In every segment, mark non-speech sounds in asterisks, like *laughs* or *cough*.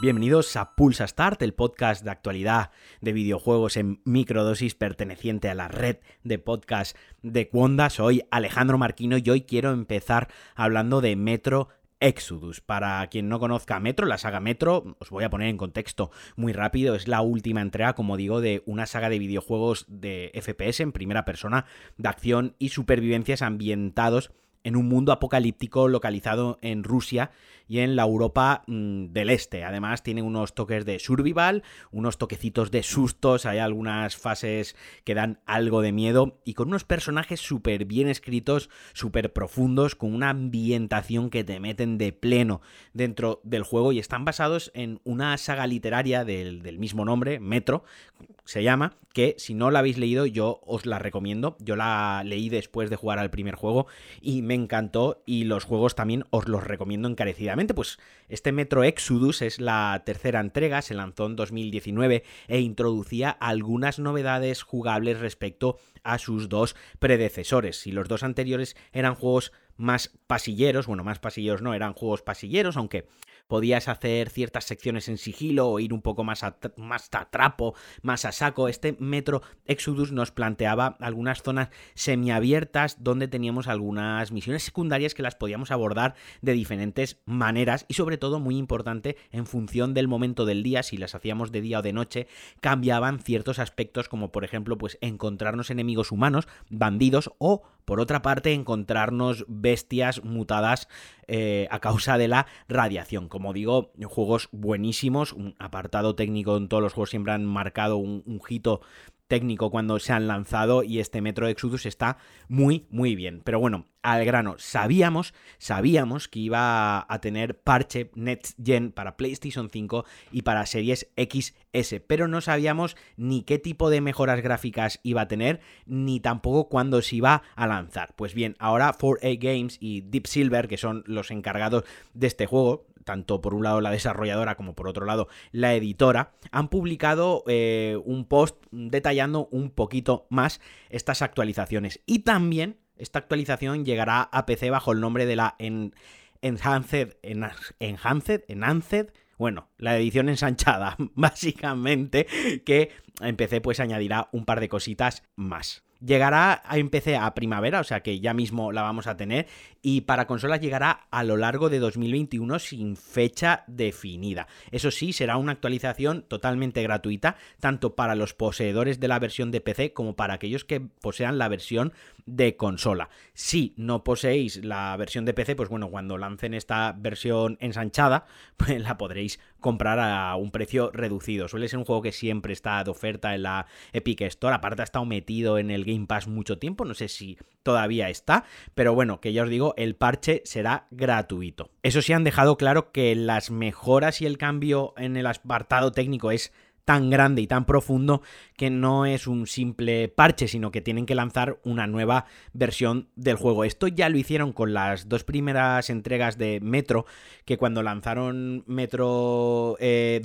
Bienvenidos a Pulsa Start, el podcast de actualidad de videojuegos en microdosis perteneciente a la red de podcast de Quonda. Soy Alejandro Marquino y hoy quiero empezar hablando de Metro Exodus. Para quien no conozca Metro, la saga Metro, os voy a poner en contexto muy rápido, es la última entrega, como digo, de una saga de videojuegos de FPS en primera persona, de acción y supervivencias ambientados en un mundo apocalíptico localizado en Rusia y en la Europa mm, del Este. Además tiene unos toques de survival, unos toquecitos de sustos, hay algunas fases que dan algo de miedo y con unos personajes súper bien escritos, súper profundos, con una ambientación que te meten de pleno dentro del juego y están basados en una saga literaria del, del mismo nombre, Metro, se llama, que si no la habéis leído yo os la recomiendo. Yo la leí después de jugar al primer juego y me encantó y los juegos también os los recomiendo encarecidamente. Pues este Metro Exodus es la tercera entrega, se lanzó en 2019 e introducía algunas novedades jugables respecto a sus dos predecesores. Si los dos anteriores eran juegos más pasilleros, bueno, más pasilleros no, eran juegos pasilleros, aunque podías hacer ciertas secciones en sigilo o ir un poco más a, más a trapo, más a saco. Este Metro Exodus nos planteaba algunas zonas semiabiertas donde teníamos algunas misiones secundarias que las podíamos abordar de diferentes maneras y sobre todo muy importante en función del momento del día, si las hacíamos de día o de noche, cambiaban ciertos aspectos como por ejemplo pues encontrarnos enemigos humanos, bandidos o por otra parte encontrarnos bestias mutadas eh, a causa de la radiación. Como digo, juegos buenísimos, un apartado técnico en todos los juegos siempre han marcado un, un hito técnico cuando se han lanzado y este Metro Exodus está muy muy bien. Pero bueno, al grano, sabíamos, sabíamos que iba a tener parche Next Gen para PlayStation 5 y para series XS, pero no sabíamos ni qué tipo de mejoras gráficas iba a tener, ni tampoco cuándo se iba a lanzar. Pues bien, ahora 4A Games y Deep Silver, que son los encargados de este juego, tanto por un lado la desarrolladora como por otro lado la editora, han publicado eh, un post detallando un poquito más estas actualizaciones. Y también esta actualización llegará a PC bajo el nombre de la Enhanced, Enhanced, Enhanced, bueno, la edición ensanchada, *laughs* básicamente, que en PC pues añadirá un par de cositas más. Llegará a PC a primavera, o sea que ya mismo la vamos a tener, y para consolas llegará a lo largo de 2021 sin fecha definida. Eso sí, será una actualización totalmente gratuita, tanto para los poseedores de la versión de PC como para aquellos que posean la versión de consola. Si no poseéis la versión de PC, pues bueno, cuando lancen esta versión ensanchada, *laughs* pues la podréis comprar a un precio reducido. Suele ser un juego que siempre está de oferta en la Epic Store, aparte ha estado metido en el Game Pass mucho tiempo, no sé si todavía está, pero bueno, que ya os digo, el parche será gratuito. Eso sí han dejado claro que las mejoras y el cambio en el apartado técnico es tan grande y tan profundo que no es un simple parche, sino que tienen que lanzar una nueva versión del juego. Esto ya lo hicieron con las dos primeras entregas de Metro, que cuando lanzaron Metro 2 eh,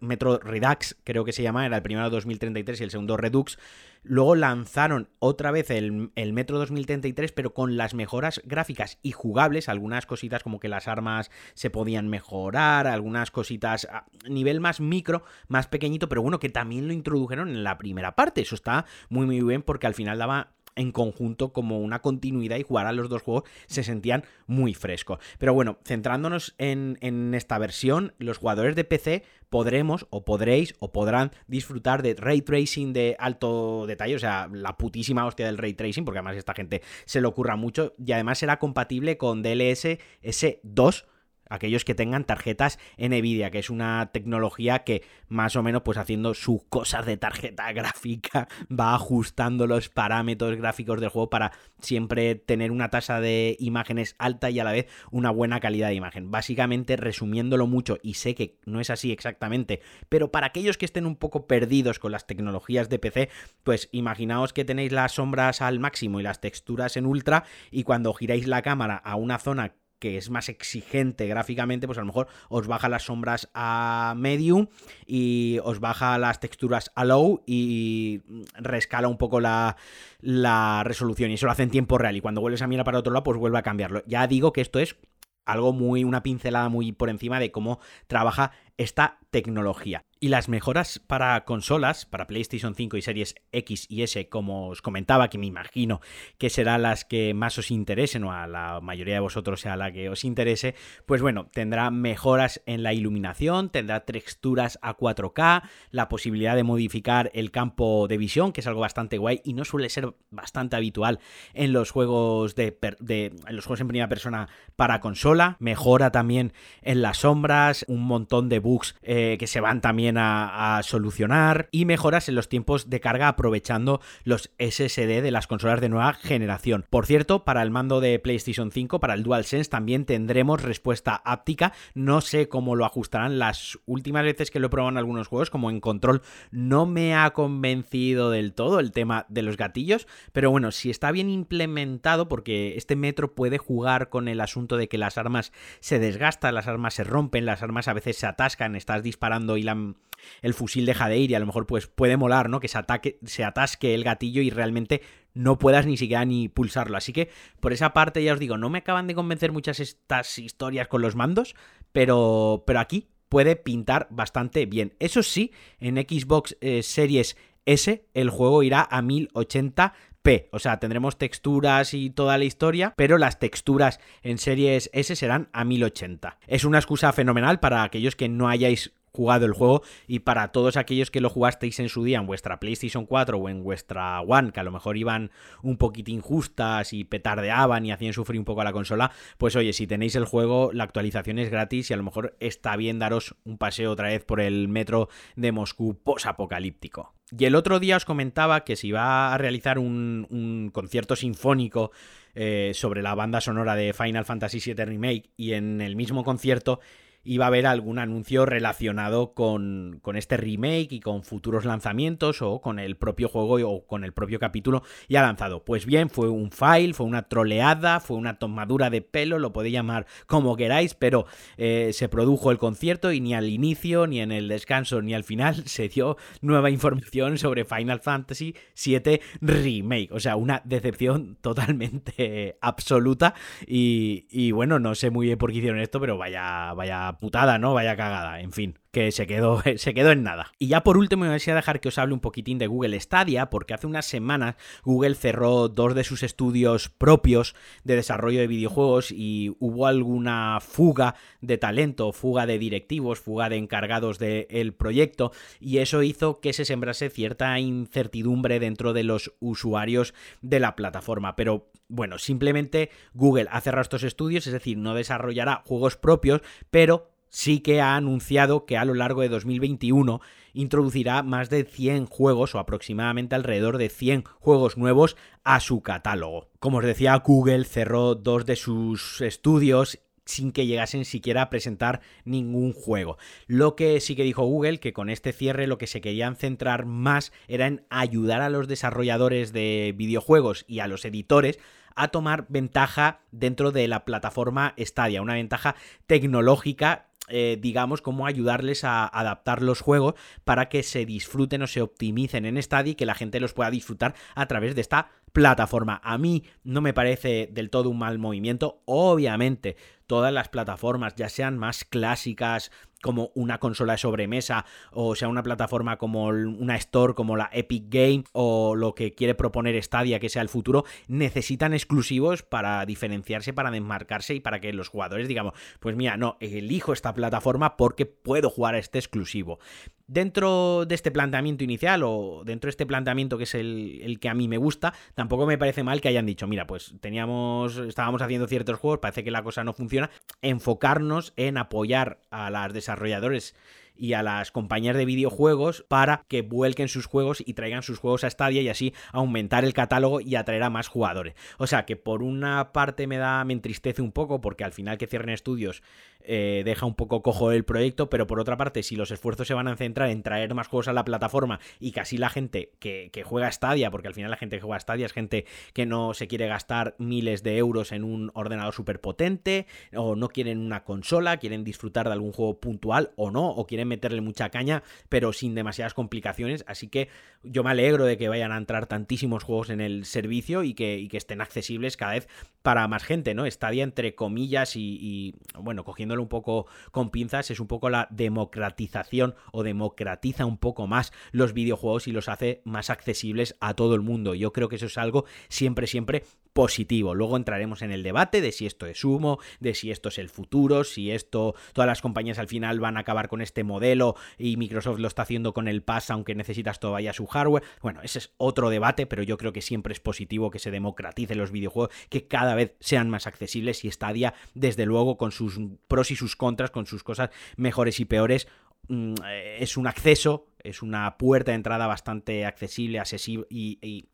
Metro Redux, creo que se llama, era el primero 2033 y el segundo Redux. Luego lanzaron otra vez el, el, Metro 2033, pero con las mejoras gráficas y jugables, algunas cositas como que las armas se podían mejorar, algunas cositas a nivel más micro, más pequeñito, pero bueno, que también lo introdujeron en la primera parte. Eso está muy muy bien porque al final daba en conjunto como una continuidad y jugar a los dos juegos se sentían muy frescos. Pero bueno, centrándonos en, en esta versión, los jugadores de PC podremos o podréis o podrán disfrutar de ray tracing de alto detalle, o sea, la putísima hostia del ray tracing, porque además esta gente se le ocurra mucho y además será compatible con DLS S2 aquellos que tengan tarjetas Nvidia, que es una tecnología que más o menos pues haciendo sus cosas de tarjeta *laughs* gráfica va ajustando los parámetros gráficos del juego para siempre tener una tasa de imágenes alta y a la vez una buena calidad de imagen. Básicamente resumiéndolo mucho y sé que no es así exactamente, pero para aquellos que estén un poco perdidos con las tecnologías de PC, pues imaginaos que tenéis las sombras al máximo y las texturas en ultra y cuando giráis la cámara a una zona que es más exigente gráficamente, pues a lo mejor os baja las sombras a medium y os baja las texturas a low y rescala un poco la, la resolución y eso lo hace en tiempo real y cuando vuelves a mirar para otro lado pues vuelve a cambiarlo. Ya digo que esto es algo muy, una pincelada muy por encima de cómo trabaja esta tecnología. Y las mejoras para consolas, para PlayStation 5 y series X y S, como os comentaba, que me imagino que serán las que más os interesen, o a la mayoría de vosotros sea la que os interese, pues bueno, tendrá mejoras en la iluminación, tendrá texturas a 4K, la posibilidad de modificar el campo de visión, que es algo bastante guay y no suele ser bastante habitual en los juegos de, en los juegos en primera persona para consola. Mejora también en las sombras, un montón de bugs eh, que se van también a, solucionar y mejoras en los tiempos de carga aprovechando los SSD de las consolas de nueva generación. Por cierto, para el mando de PlayStation 5, para el DualSense, también tendremos respuesta áptica. No sé cómo lo ajustarán las últimas veces que lo he probado en algunos juegos, como en control, no me ha convencido del todo el tema de los gatillos, pero bueno, si está bien implementado, porque este metro puede jugar con el asunto de que las armas se desgastan, las armas se rompen, las armas a veces se atascan, estás disparando y la el fusil deja de ir y a lo mejor pues puede molar, ¿no? Que se, ataque, se atasque el gatillo y realmente no puedas ni siquiera ni pulsarlo. Así que por esa parte ya os digo, no me acaban de convencer muchas estas historias con los mandos, pero, pero aquí puede pintar bastante bien. Eso sí, en Xbox eh, Series S el juego irá a 1080 P. O sea, tendremos texturas y toda la historia, pero las texturas en series S serán a 1080. Es una excusa fenomenal para aquellos que no hayáis jugado el juego y para todos aquellos que lo jugasteis en su día en vuestra PlayStation 4 o en vuestra One, que a lo mejor iban un poquito injustas y petardeaban y hacían sufrir un poco a la consola, pues oye, si tenéis el juego, la actualización es gratis y a lo mejor está bien daros un paseo otra vez por el metro de Moscú posapocalíptico. Y el otro día os comentaba que se iba a realizar un, concierto sinfónico eh, sobre la banda sonora de Final Fantasy VII Remake y en el mismo concierto iba a haber algún anuncio relacionado con, con, este remake y con futuros lanzamientos o con el propio juego o con el propio capítulo ya lanzado. Pues bien, fue un file, fue una troleada, fue una tomadura de pelo, lo podéis llamar como queráis, pero eh, se produjo el concierto y ni al inicio, ni en el descanso, ni al final *laughs* se dio nueva información sobre Final Fantasy VII Remake. O sea, una decepción totalmente absoluta y, y bueno, no sé muy bien por qué hicieron esto, pero vaya, vaya putada, ¿no? Vaya cagada, en fin que se quedó, *laughs* se quedó en nada. Y ya por último me voy a dejar que os hable un poquitín de Google Stadia, porque hace unas semanas Google cerró dos de sus estudios propios de desarrollo de videojuegos y hubo alguna fuga de talento, fuga de directivos, fuga de encargados del proyecto, y eso hizo que se sembrase cierta incertidumbre dentro de los usuarios de la plataforma. Pero bueno, simplemente Google ha cerrado estos estudios, es decir, no desarrollará juegos propios, pero sí que ha anunciado que a lo largo de 2021 introducirá más de 100 juegos o aproximadamente alrededor de 100 juegos nuevos a su catálogo. Como os decía, Google cerró dos de sus estudios sin que llegasen siquiera a presentar ningún juego. Lo que sí que dijo Google, que con este cierre lo que se querían centrar más era en ayudar a los desarrolladores de videojuegos y a los editores a tomar ventaja dentro de la plataforma Stadia, una ventaja tecnológica eh, digamos, cómo ayudarles a adaptar los juegos para que se disfruten o se optimicen en Stadia y que la gente los pueda disfrutar a través de esta plataforma. A mí no me parece del todo un mal movimiento. Obviamente, todas las plataformas, ya sean más clásicas como una consola de sobremesa o sea una plataforma como una store como la Epic Game o lo que quiere proponer Stadia que sea el futuro, necesitan exclusivos para diferenciarse, para desmarcarse y para que los jugadores digamos, pues mira, no, elijo esta plataforma porque puedo jugar a este exclusivo. Dentro de este planteamiento inicial o dentro de este planteamiento que es el, el, que a mí me gusta, tampoco me parece mal que hayan dicho, mira, pues teníamos, estábamos haciendo ciertos juegos, parece que la cosa no funciona, enfocarnos en apoyar a las desarrolladores y a las compañías de videojuegos para que vuelquen sus juegos y traigan sus juegos a Stadia y así aumentar el catálogo y atraer a más jugadores. O sea que por una parte me da, me entristece un poco porque al final que cierren estudios eh, deja un poco cojo el proyecto, pero por otra parte, si los esfuerzos se van a centrar en traer más juegos a la plataforma y así la gente que, que juega Stadia, porque al final la gente que juega Stadia es gente que no se quiere gastar miles de euros en un ordenador súper potente, o no quieren una consola, quieren disfrutar de algún juego puntual o no, o quieren meterle mucha caña, pero sin demasiadas complicaciones. Así que yo me alegro de que vayan a entrar tantísimos juegos en el servicio y que, y estén accesibles cada vez para más gente, ¿no? Stadia, entre comillas, y, bueno, un poco con pinzas, es un poco la democratización o democratiza un poco más los videojuegos y los hace más accesibles a todo el mundo. Yo creo que eso es algo siempre, siempre positivo. Luego entraremos en el debate de si esto es humo, de si esto es el futuro, si esto, todas las compañías al final van a acabar con este modelo y Microsoft lo está haciendo con el Pass, aunque necesitas todavía su hardware. Bueno, ese es otro debate, pero yo creo que siempre es positivo que se democraticen los videojuegos, que cada vez sean más accesibles y Stadia, desde luego, con sus pros y sus contras, con sus cosas mejores y peores, mm, es un acceso, es una puerta de entrada bastante accesible, accesible y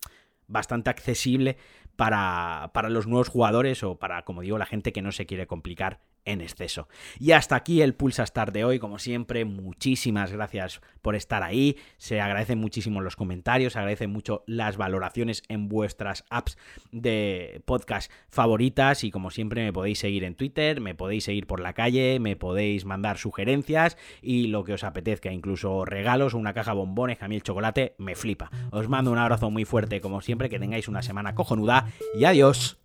bastante accesible para, para los nuevos jugadores o para, como digo, la gente que no se quiere complicar en exceso. Y hasta aquí el Pulsa Start de hoy, como siempre, muchísimas gracias por estar ahí, se agradecen muchísimo los comentarios, se agradecen mucho las valoraciones en vuestras apps de podcast favoritas y como siempre me podéis seguir en Twitter, me podéis seguir por la calle, me podéis mandar sugerencias y lo que os apetezca, incluso regalos o una caja bombones, que a mí el chocolate me flipa. Os mando un abrazo muy fuerte como siempre, que tengáis una semana cojonuda y adiós.